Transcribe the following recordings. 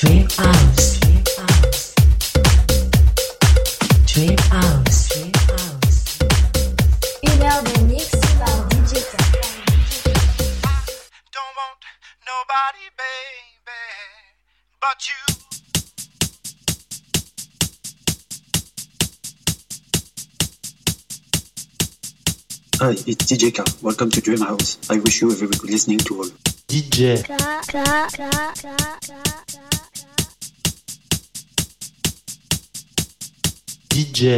Dream House. Dream House. Une heure de mix par DJ Don't want nobody, baby, but you. Hi, it's DJ K. Welcome to Dream House. I wish you a very good listening to all. DJ, DJ,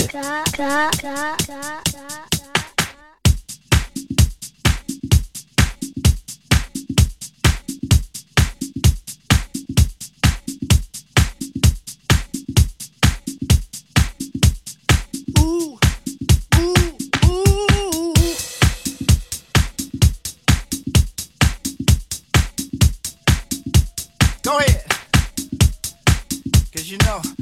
Ooh, ooh, ooh. Go ahead. Cause you know, know,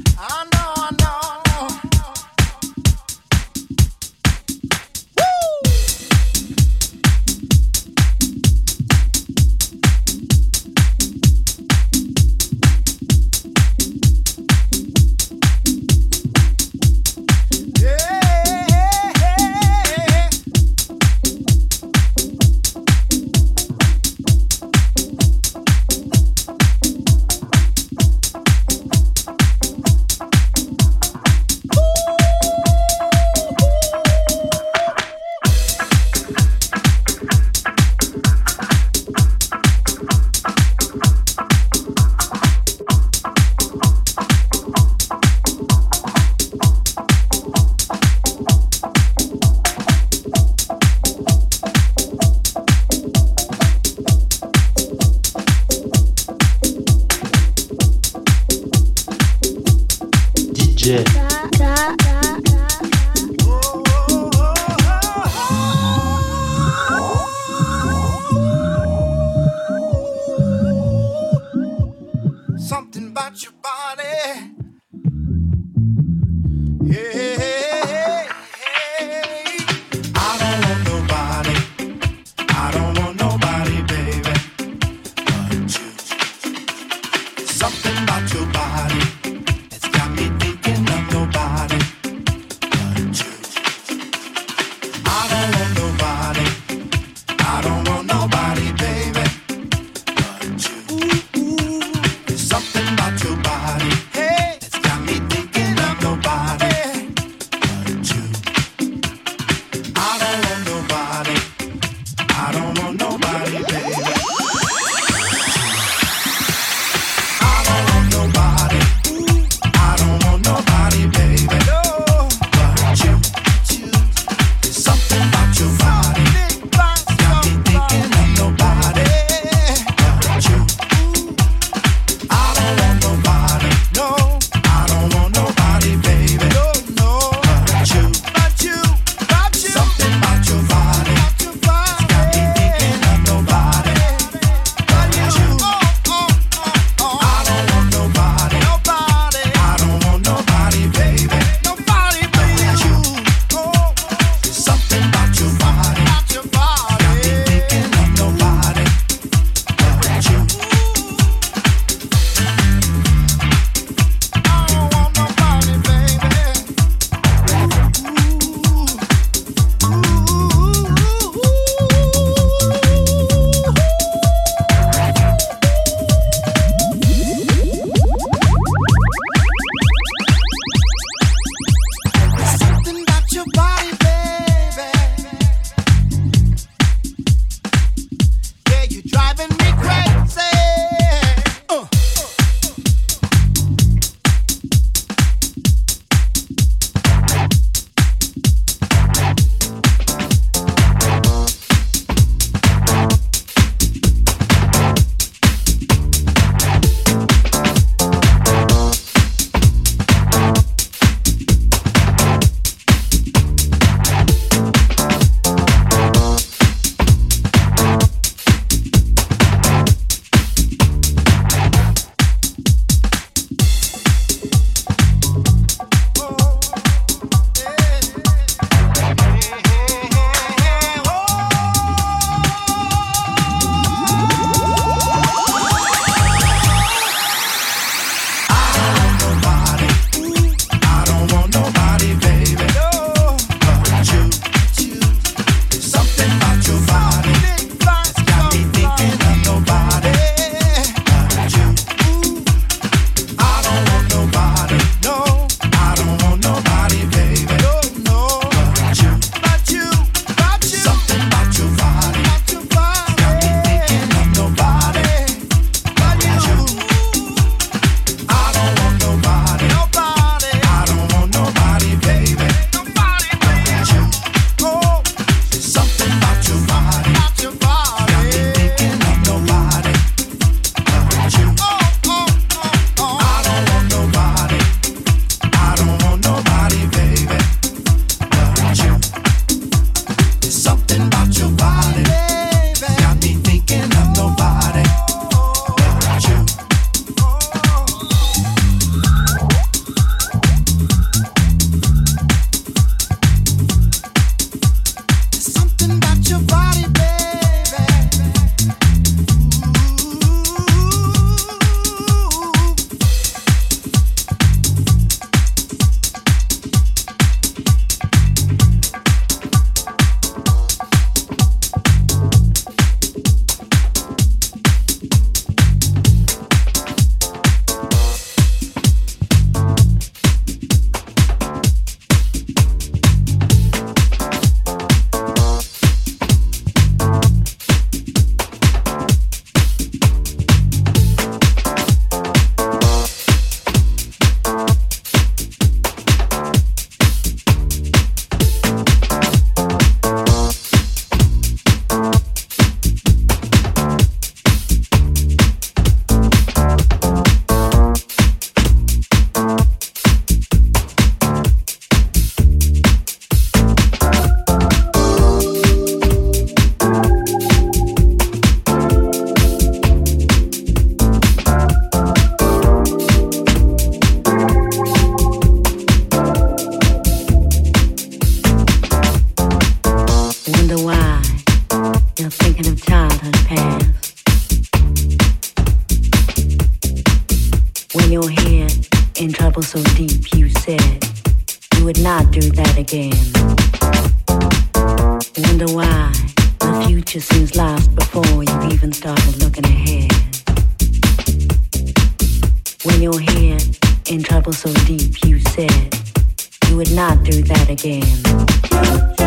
you would not do that again.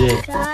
legit.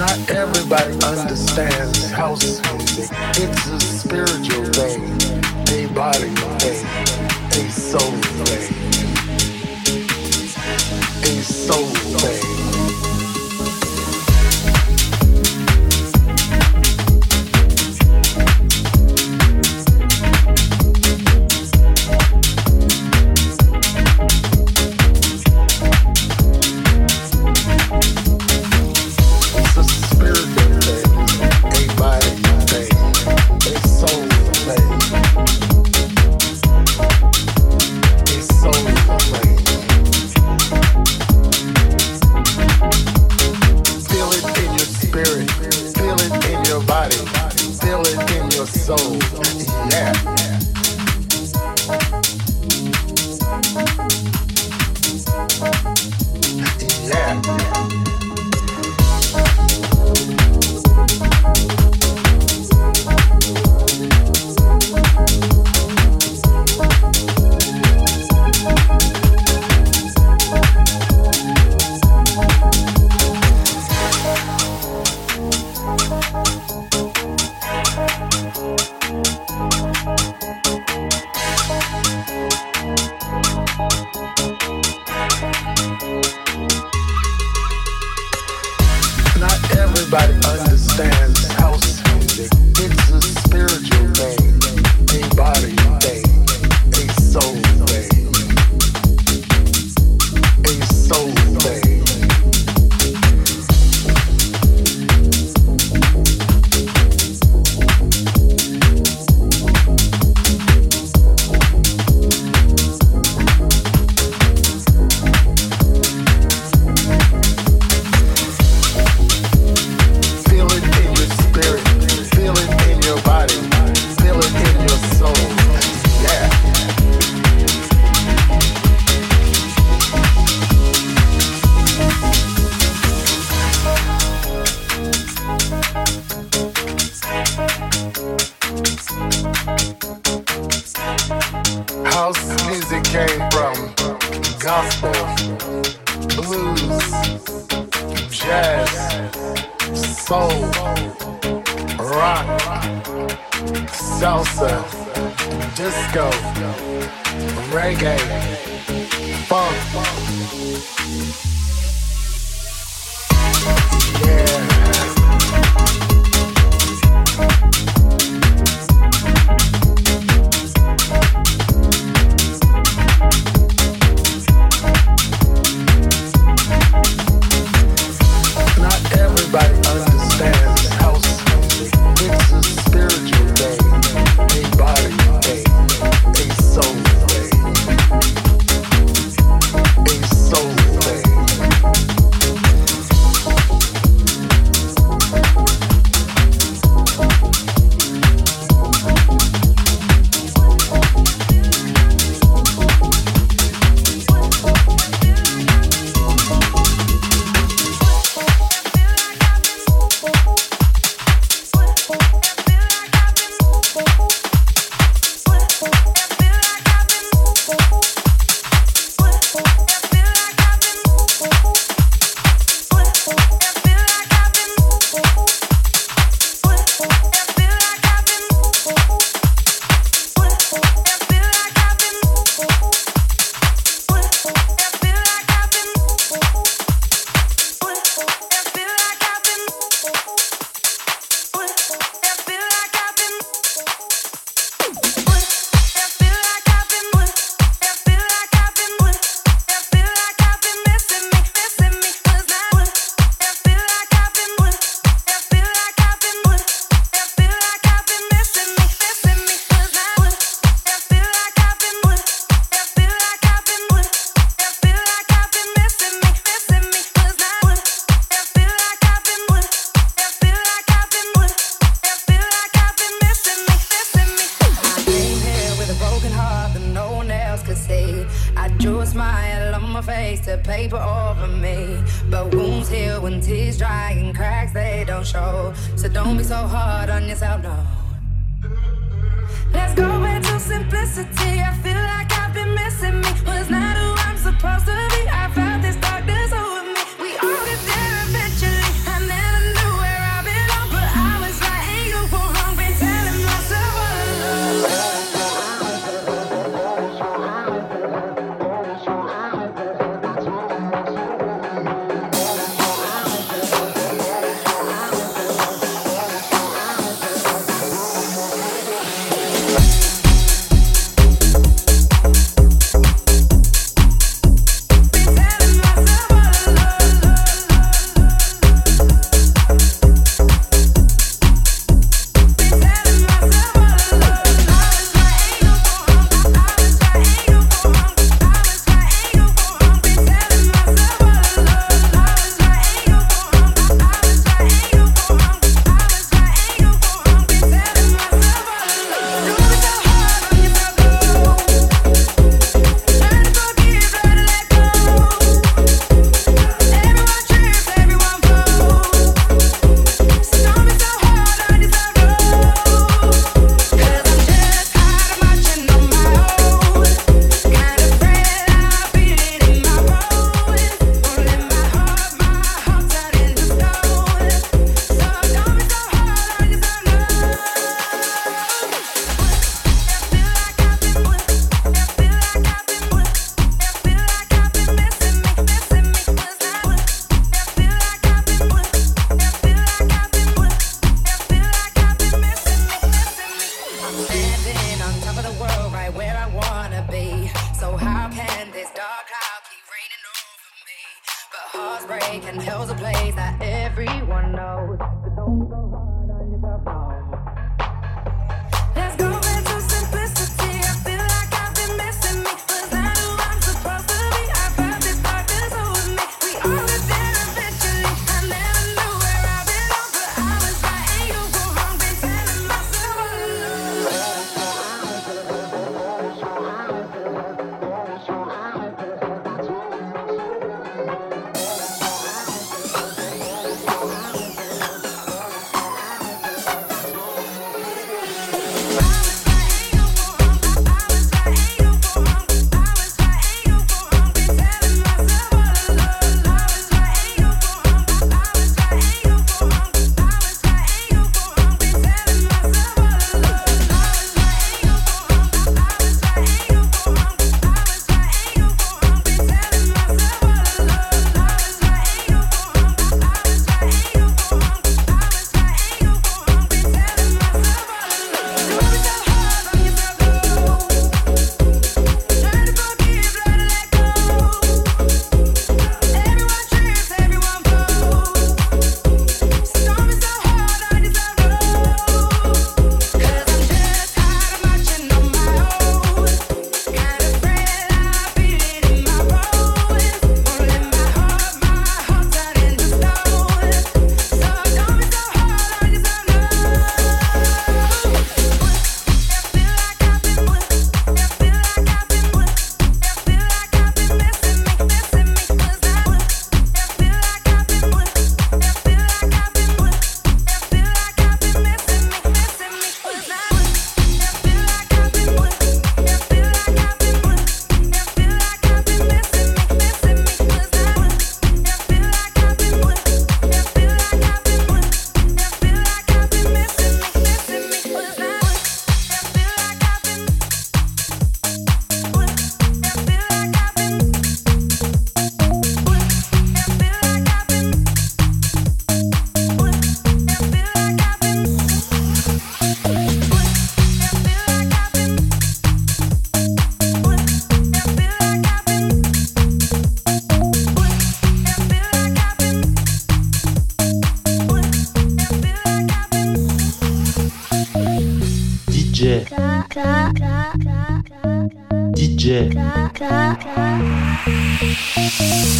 Not everybody understands house music. It's a spiritual thing, a body thing, a soul thing, a soul thing. over me. But wounds heal when tears dry and cracks they don't show. So don't be so hard on yourself, no. Let's go back to simplicity. I feel like I've been missing me. Was well, not who I'm supposed to be. I felt this darkness.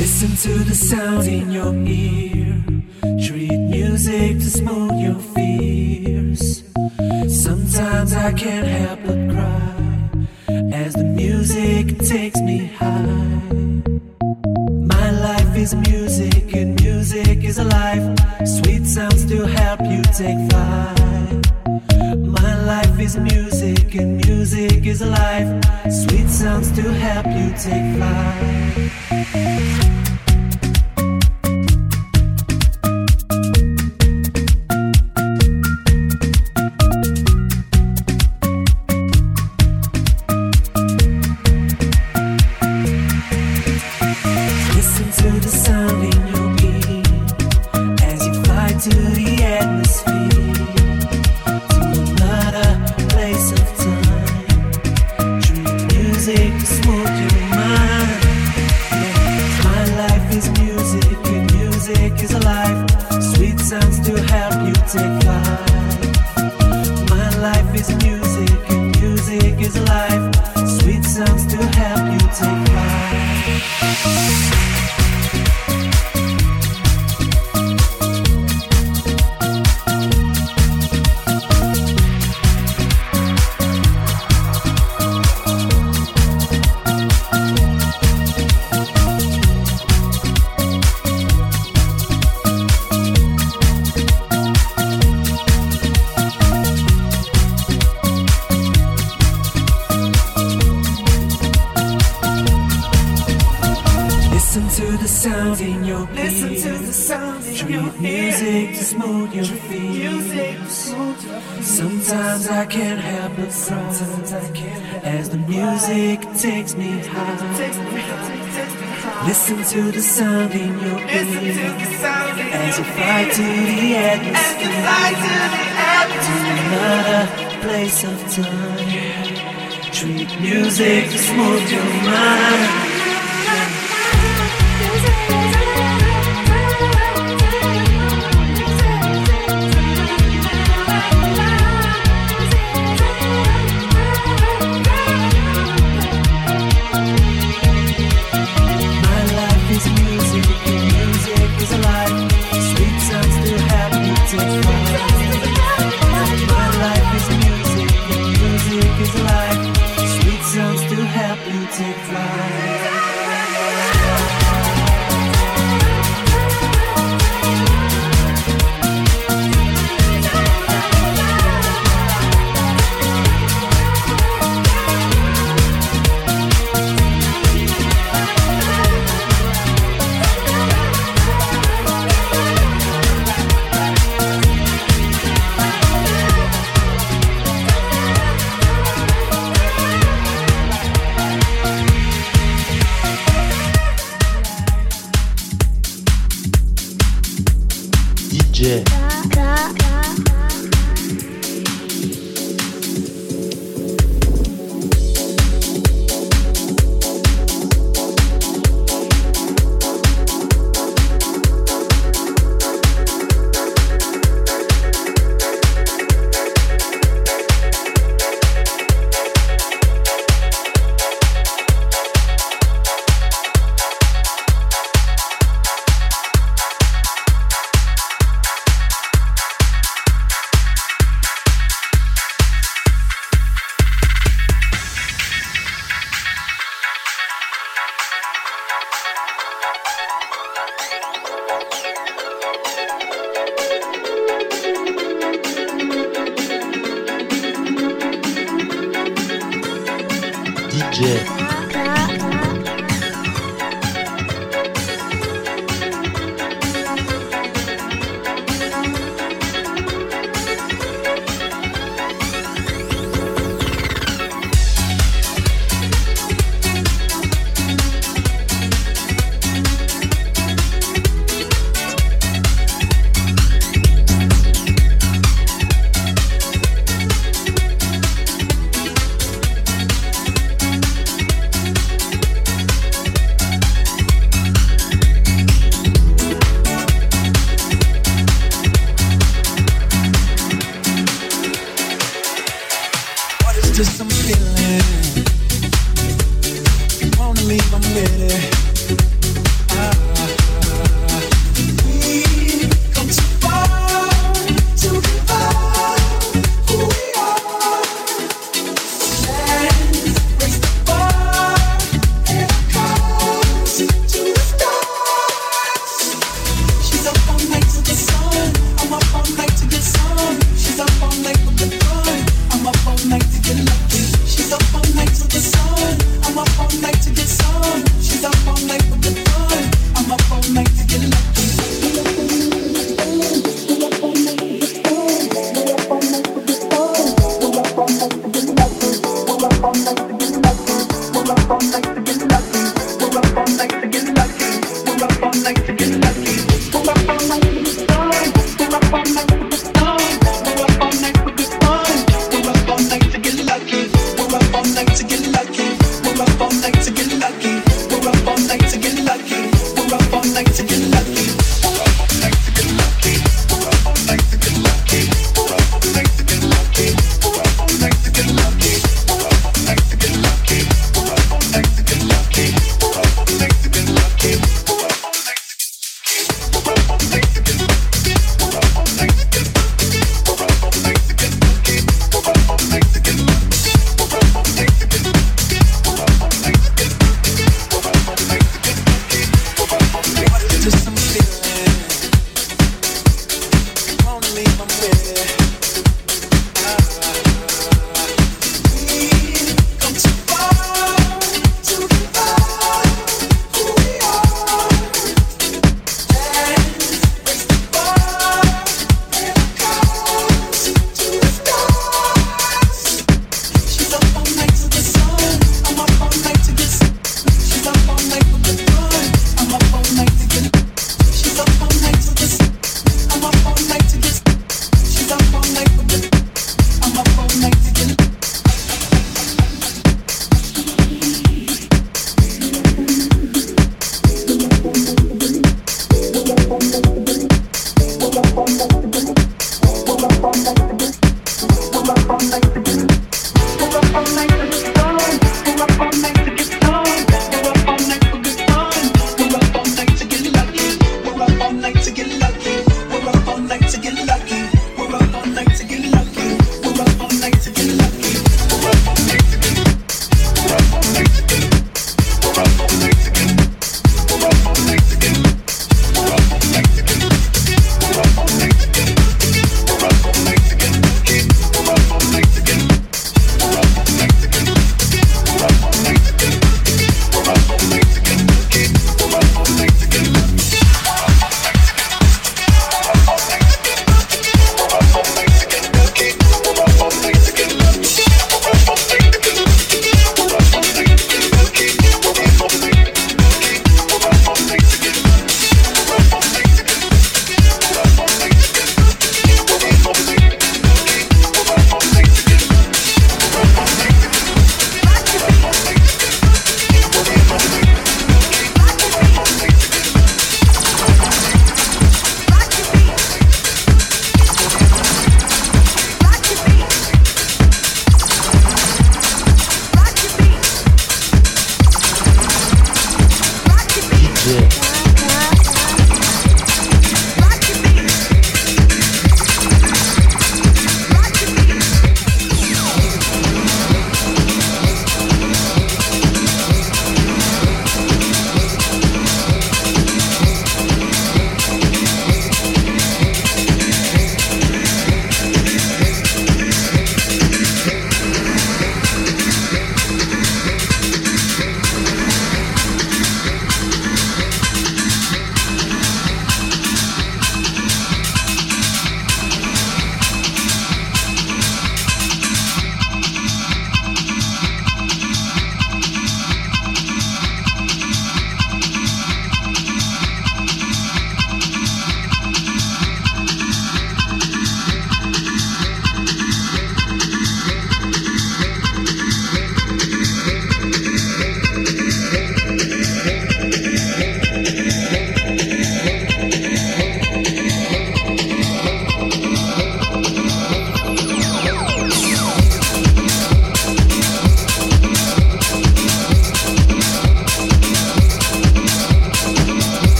Listen to the sounds in your ear. Treat music to smooth your fears. Sometimes I can't help but cry as the music takes me high. My life is music, and music is alive. Sweet sounds to help you take flight is music and music is life. Sweet sounds to help you take flight. Music to smooth your feet. Sometimes I can't help but cry. As the music takes me high. Listen to the sound in your ears As you fly to the atmosphere. To another place of time. Treat music to smooth your mind.